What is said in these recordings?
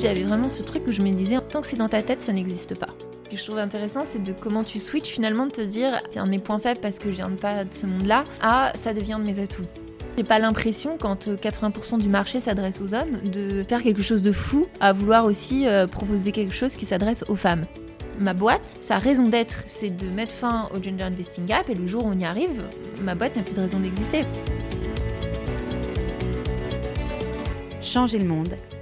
j'avais vraiment ce truc où je me disais, tant que c'est dans ta tête, ça n'existe pas. Ce que je trouve intéressant, c'est de comment tu switches finalement de te dire, c'est un de mes points faibles parce que je viens pas de ce monde-là, à ça devient de mes atouts. J'ai pas l'impression, quand 80% du marché s'adresse aux hommes, de faire quelque chose de fou à vouloir aussi euh, proposer quelque chose qui s'adresse aux femmes. Ma boîte, sa raison d'être, c'est de mettre fin au Gender Investing Gap et le jour où on y arrive, ma boîte n'a plus de raison d'exister. Changer le monde,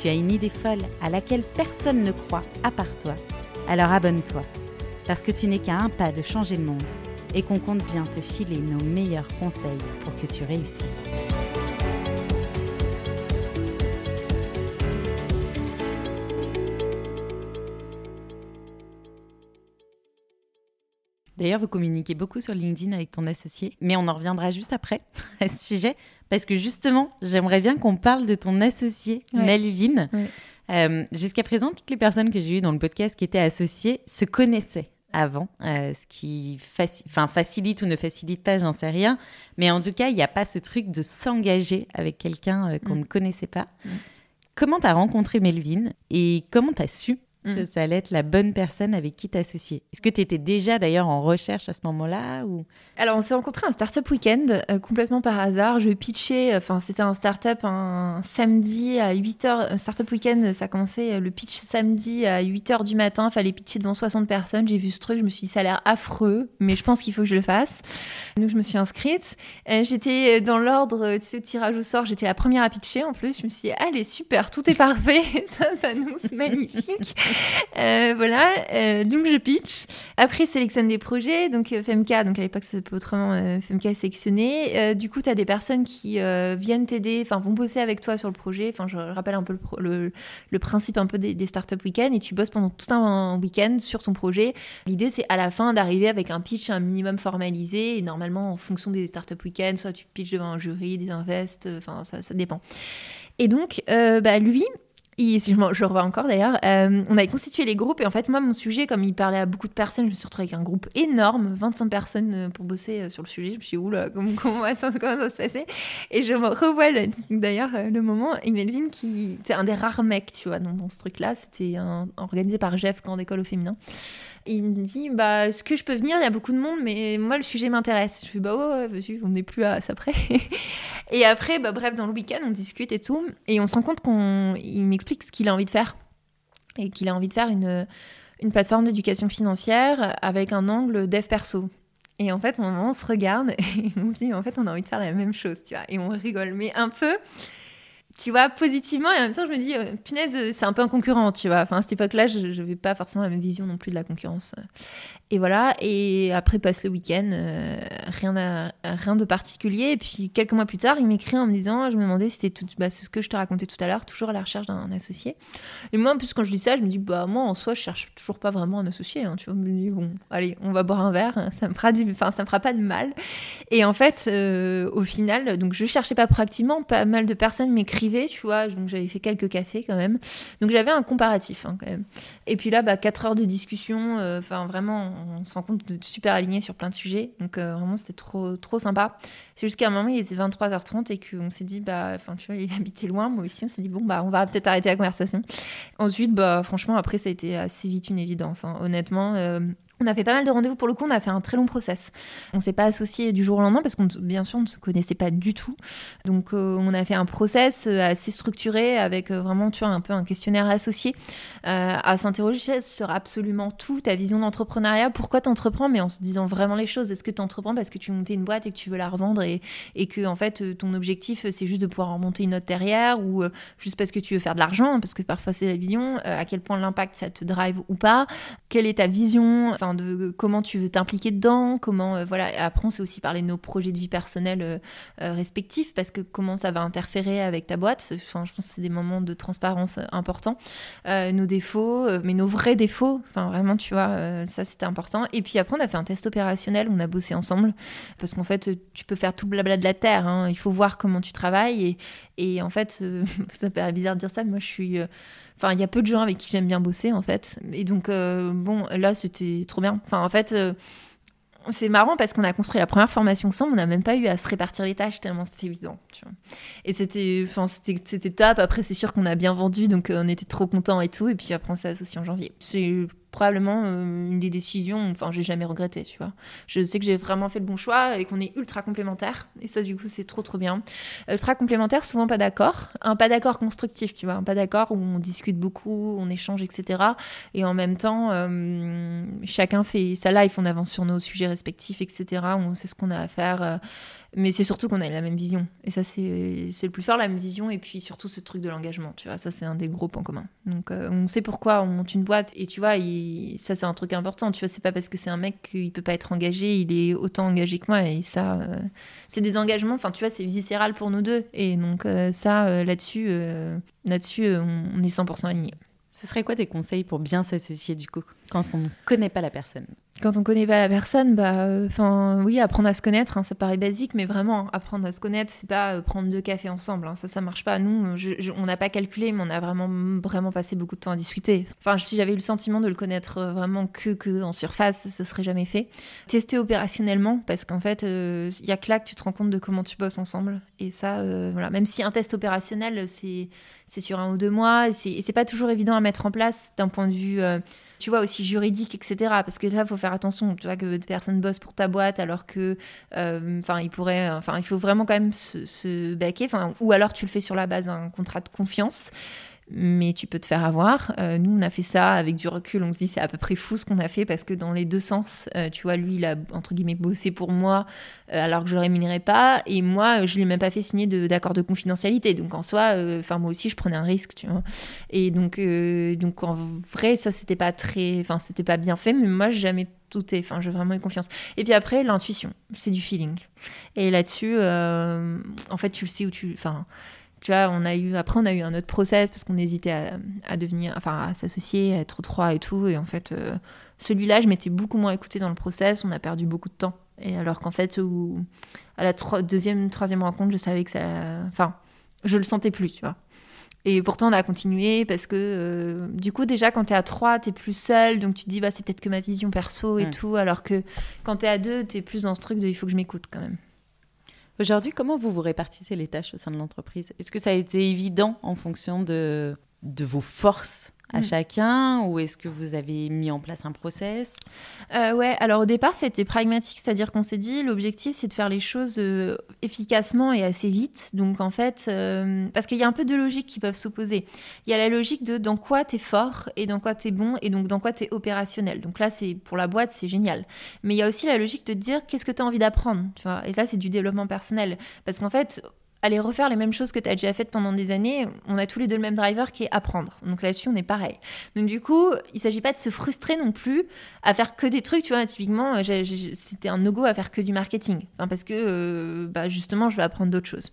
tu as une idée folle à laquelle personne ne croit à part toi, alors abonne-toi, parce que tu n'es qu'à un pas de changer le monde et qu'on compte bien te filer nos meilleurs conseils pour que tu réussisses. D'ailleurs, vous communiquez beaucoup sur LinkedIn avec ton associé, mais on en reviendra juste après à ce sujet, parce que justement, j'aimerais bien qu'on parle de ton associé, Melvin. Euh, jusqu'à présent, toutes les personnes que j'ai eues dans le podcast qui étaient associées se connaissaient avant, euh, ce qui facilite ou ne facilite pas, j'en sais rien. Mais en tout cas, il n'y a pas ce truc de s'engager avec quelqu'un euh, qu'on mm. ne connaissait pas. Mm. Comment tu as rencontré Melvin et comment tu as su que mm. ça allait être la bonne personne avec qui t'associer. Est-ce que tu étais déjà d'ailleurs en recherche à ce moment-là ou... Alors, on s'est rencontré un startup week-end euh, complètement par hasard. Je pitchais, enfin, c'était un startup un samedi à 8h. Startup week-end, ça commençait euh, le pitch samedi à 8h du matin. Fallait pitcher devant 60 personnes. J'ai vu ce truc, je me suis dit, ça a l'air affreux, mais je pense qu'il faut que je le fasse. Donc, je me suis inscrite. Euh, j'étais dans l'ordre, tu sais, tirage au sort. J'étais la première à pitcher en plus. Je me suis dit, allez, super, tout est parfait. ça s'annonce magnifique. Euh, voilà, euh, donc je pitch. Après, sélectionne des projets. Donc euh, FMK, donc à l'époque ça s'appelait autrement FMK est sélectionné. du coup, tu as des personnes qui viennent t'aider, enfin vont bosser avec toi sur le projet. Enfin, je rappelle un peu le, le, principe un peu des, des startup week-end et tu bosses pendant tout un week-end sur ton projet. L'idée, c'est à la fin d'arriver avec un pitch un minimum formalisé. Et normalement, en fonction des startup week-end, soit tu pitches devant un jury, des invests, enfin ça, ça dépend. Et donc, bah, lui, si je, revois encore d'ailleurs, euh, on avait constitué les groupes et en fait moi mon sujet comme il parlait à beaucoup de personnes, je me suis retrouvée avec un groupe énorme, 25 personnes euh, pour bosser euh, sur le sujet. Je me suis dit oula comment, comment, ça, se passer Et je me revois d'ailleurs le moment et Melvin qui c'est un des rares mecs tu vois dans, ce truc là, c'était organisé par Jeff quand d'école au féminin. Il me dit bah, Est-ce que je peux venir? Il y a beaucoup de monde, mais moi, le sujet m'intéresse. Je fais Bah ouais, vas-y, on n'est plus à ça près. et après, bah, bref, dans le week-end, on discute et tout. Et on se rend compte qu'il m'explique ce qu'il a envie de faire. Et qu'il a envie de faire une, une plateforme d'éducation financière avec un angle dev perso. Et en fait, on se regarde et on se dit, en fait, on a envie de faire la même chose, tu vois. Et on rigole, mais un peu tu vois, positivement, et en même temps, je me dis, euh, punaise, c'est un peu un concurrent, tu vois. Enfin, à cette époque-là, je n'avais pas forcément la même vision non plus de la concurrence. Et voilà, et après, passe le week-end, euh, rien, rien de particulier. Et puis, quelques mois plus tard, il m'écrit en me disant, je me demandais si c'était bah, ce que je te racontais tout à l'heure, toujours à la recherche d'un associé. Et moi, en plus, quand je dis ça, je me dis, bah, moi, en soi, je cherche toujours pas vraiment un associé. Hein, tu vois, je me dis, bon, allez, on va boire un verre, ça me fera, du, enfin, ça me fera pas de mal. Et en fait, euh, au final, donc, je cherchais pas proactivement, pas mal de personnes m'écrivaient, tu vois, donc j'avais fait quelques cafés quand même. Donc, j'avais un comparatif, hein, quand même. Et puis là, bah, 4 heures de discussion, euh, enfin, vraiment, on se rend compte de super aligné sur plein de sujets. Donc euh, vraiment, c'était trop, trop sympa. C'est jusqu'à un moment, il était 23h30 et qu'on s'est dit, bah, tu vois, il habitait loin. Moi aussi, on s'est dit, bon, bah, on va peut-être arrêter la conversation. Ensuite, bah, franchement, après, ça a été assez vite une évidence. Hein. Honnêtement, euh, on a fait pas mal de rendez-vous. Pour le coup, on a fait un très long process. On s'est pas associé du jour au lendemain parce qu'on bien sûr on ne se connaissait pas du tout. Donc euh, on a fait un process euh, assez structuré avec euh, vraiment tu vois un peu un questionnaire associé. À s'interroger sur absolument tout, ta vision d'entrepreneuriat, pourquoi tu entreprends mais en se disant vraiment les choses. Est-ce que tu entreprends parce que tu montais une boîte et que tu veux la revendre et, que en fait ton objectif c'est juste de pouvoir remonter une autre derrière ou juste parce que tu veux faire de l'argent? Parce que parfois c'est la vision, à quel point l'impact ça te drive ou pas, quelle est ta vision, de comment tu veux t'impliquer dedans, comment voilà. Après on sait aussi parler de nos projets de vie personnelle respectifs parce que comment ça va interférer avec ta boîte. Je pense que c'est des moments de transparence importants. nos défauts, mais nos vrais défauts. Enfin vraiment tu vois, ça c'était important. Et puis après on a fait un test opérationnel, on a bossé ensemble parce qu'en fait tu peux faire tout blabla de la terre. Hein. Il faut voir comment tu travailles et, en fait ça paraît bizarre de dire ça, moi je suis Enfin, il y a peu de gens avec qui j'aime bien bosser, en fait. Et donc, euh, bon, là, c'était trop bien. Enfin, en fait, euh, c'est marrant parce qu'on a construit la première formation ensemble, on n'a même pas eu à se répartir les tâches tellement c'était évident. Tu vois. Et c'était, enfin, c'était, top. Après, c'est sûr qu'on a bien vendu, donc euh, on était trop contents et tout. Et puis après, on s'est associé en janvier. Probablement euh, une des décisions, enfin, j'ai jamais regretté, tu vois. Je sais que j'ai vraiment fait le bon choix et qu'on est ultra complémentaires. Et ça, du coup, c'est trop, trop bien. Ultra complémentaires, souvent pas d'accord. Un pas d'accord constructif, tu vois. Un pas d'accord où on discute beaucoup, on échange, etc. Et en même temps, euh, chacun fait sa life, on avance sur nos sujets respectifs, etc. On sait ce qu'on a à faire. Euh, mais c'est surtout qu'on a la même vision. Et ça, c'est le plus fort, la même vision. Et puis surtout ce truc de l'engagement, tu vois. Ça, c'est un des gros points communs. Donc, euh, on sait pourquoi on monte une boîte. Et tu vois, ça, c'est un truc important. Tu vois, c'est pas parce que c'est un mec qu'il peut pas être engagé. Il est autant engagé que moi. Et ça, euh, c'est des engagements. Enfin, tu vois, c'est viscéral pour nous deux. Et donc, euh, ça, là-dessus, là-dessus on, on est 100% alignés. Ce serait quoi tes conseils pour bien s'associer du coup? Quand on ne connaît pas la personne quand on connaît pas la personne, bah, enfin, oui, apprendre à se connaître, hein, ça paraît basique, mais vraiment, apprendre à se connaître, c'est pas euh, prendre deux cafés ensemble, hein, ça, ça marche pas. Nous, on n'a pas calculé, mais on a vraiment, vraiment passé beaucoup de temps à discuter. Enfin, si j'avais eu le sentiment de le connaître euh, vraiment que, que en surface, ce serait jamais fait. Tester opérationnellement, parce qu'en fait, il euh, y a que là que tu te rends compte de comment tu bosses ensemble. Et ça, voilà, même si un test opérationnel, c'est sur un ou deux mois, et c'est pas toujours évident à mettre en place d'un point de vue tu vois, aussi juridique, etc. Parce que là, il faut faire attention, tu vois, que personne bosse pour ta boîte alors que, euh, enfin, il pourrait, enfin, il faut vraiment quand même se, se baquer, ou alors tu le fais sur la base d'un contrat de confiance mais tu peux te faire avoir. Euh, nous, on a fait ça avec du recul. On se dit c'est à peu près fou ce qu'on a fait parce que dans les deux sens, euh, tu vois, lui, il a entre guillemets bossé pour moi euh, alors que je le rémunérais pas, et moi, je lui ai même pas fait signer d'accord de, confidentialité. Donc en soi, enfin moi aussi, je prenais un risque, tu vois. Et donc, donc en vrai, ça c'était pas très, enfin c'était pas bien fait, mais moi, j'ai jamais est, enfin j'ai vraiment eu confiance. Et puis après, l'intuition, c'est du feeling. Et là-dessus, en fait, tu le sais où tu, enfin tu vois, on a eu, après, on a eu un autre process parce qu'on hésitait à, devenir, enfin, à s'associer, à être trois et tout. Et en fait, euh, celui-là, je m'étais beaucoup moins écoutée dans le process. On a perdu beaucoup de temps. Et alors qu'en fait, où, à la deuxième, troisième rencontre, je savais que ça. Enfin, je le sentais plus, tu vois. Et pourtant, on a continué parce que, euh, du coup, déjà, quand t'es à trois, t'es plus seul. Donc, tu te dis, bah, c'est peut-être que ma vision perso et mm. tout. Alors que quand t'es à deux, t'es plus dans ce truc de il faut que je m'écoute quand même. Aujourd'hui, comment vous vous répartissez les tâches au sein de l'entreprise? Est-ce que ça a été évident en fonction de, vos forces? À mm. chacun ou est-ce que vous avez mis en place un process? Euh, Ouais, alors au départ c'était pragmatique, c'est-à-dire qu'on s'est dit l'objectif c'est de faire les choses euh, efficacement et assez vite. Donc en fait, euh, parce qu'il y a un peu de logique qui peuvent s'opposer. Il y a la logique de dans quoi tu es fort et dans quoi tu es bon et donc dans quoi tu es opérationnel. Donc là c'est pour la boîte c'est génial. Mais il y a aussi la logique de dire qu'est-ce que tu as envie d'apprendre, tu vois. Et ça c'est du développement personnel parce qu'en fait aller refaire les mêmes choses que tu as déjà faites pendant des années, on a tous les deux le même driver qui est apprendre. Donc là-dessus, on est pareil. Donc du coup, il s'agit pas de se frustrer non plus à faire que des trucs, tu vois, typiquement, c'était un no-go à faire que du marketing. parce que, euh, bah, justement, je vais apprendre d'autres choses.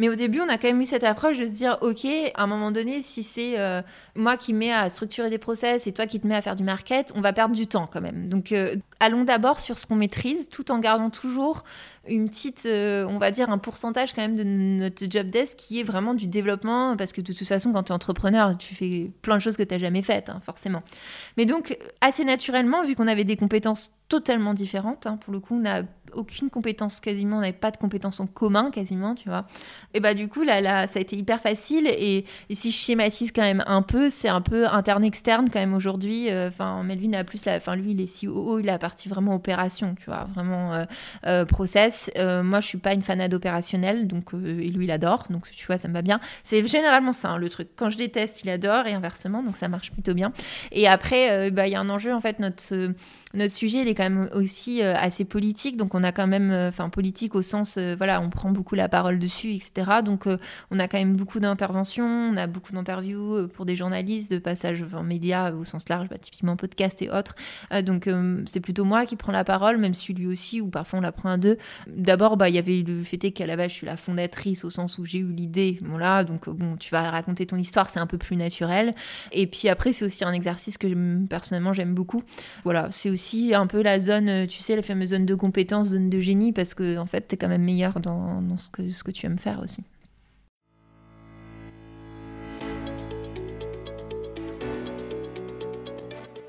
Mais au début, on a quand même eu cette approche de se dire, OK, à un moment donné, si c'est euh, moi qui mets à structurer des process et toi qui te mets à faire du market, on va perdre du temps quand même. Donc, euh, allons d'abord sur ce qu'on maîtrise, tout en gardant toujours une petite, euh, on va dire, un pourcentage quand même de notre job desk qui est vraiment du développement, parce que de toute façon, quand tu es entrepreneur, tu fais plein de choses que tu n'as jamais faites, hein, forcément. Mais donc, assez naturellement, vu qu'on avait des compétences totalement différentes, hein, pour le coup, on n'a aucune compétence quasiment, on n'avait pas de compétences en commun quasiment, tu vois. Et bah du coup, là, là ça a été hyper facile. Et, si je schématise quand même un peu, c'est un peu interne-externe quand même aujourd'hui. Euh, enfin, Melvin a plus la, enfin lui, il est CEO, il a la partie vraiment opération, tu vois, vraiment euh, process euh, moi, je suis pas une fanade opérationnelle, donc et lui, il adore, donc tu vois, ça me va bien. C'est généralement ça hein, le truc. Quand je déteste, il adore et inversement, donc ça marche plutôt bien. Et après, bah, il y a un enjeu en fait. Notre notre sujet, il est quand même aussi assez politique, donc on on a quand même, enfin politique au sens, voilà, on prend beaucoup la parole dessus, etc. Donc on a quand même beaucoup d'interventions, on a beaucoup d'interviews pour des journalistes, de passages en médias au sens large, bah, typiquement podcast et autres. donc c'est plutôt moi qui prends la parole, même si lui aussi, ou parfois on la prend à deux. D'abord, bah il y avait le fait qu'à la base je suis la fondatrice au sens où j'ai eu l'idée, voilà, donc bon, tu vas raconter ton histoire, c'est un peu plus naturel. Et puis après, c'est aussi un exercice que personnellement j'aime beaucoup. Voilà, c'est aussi un peu la zone, euh, tu sais, la fameuse zone de compétence, zone de génie, parce que en fait, tu es quand même meilleur dans, ce, que, ce que tu aimes faire aussi.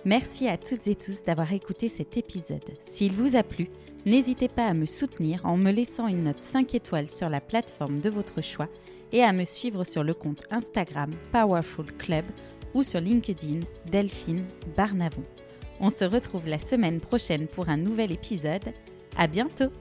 Merci à toutes et tous d'avoir écouté cet épisode. S'il vous a plu, n'hésitez pas à me soutenir en me laissant une note 5 étoiles sur la plateforme de votre choix et à me suivre sur le compte Instagram Powerful Club ou sur LinkedIn Delphine Barnavon. On se retrouve la semaine prochaine pour un nouvel épisode. À bientôt!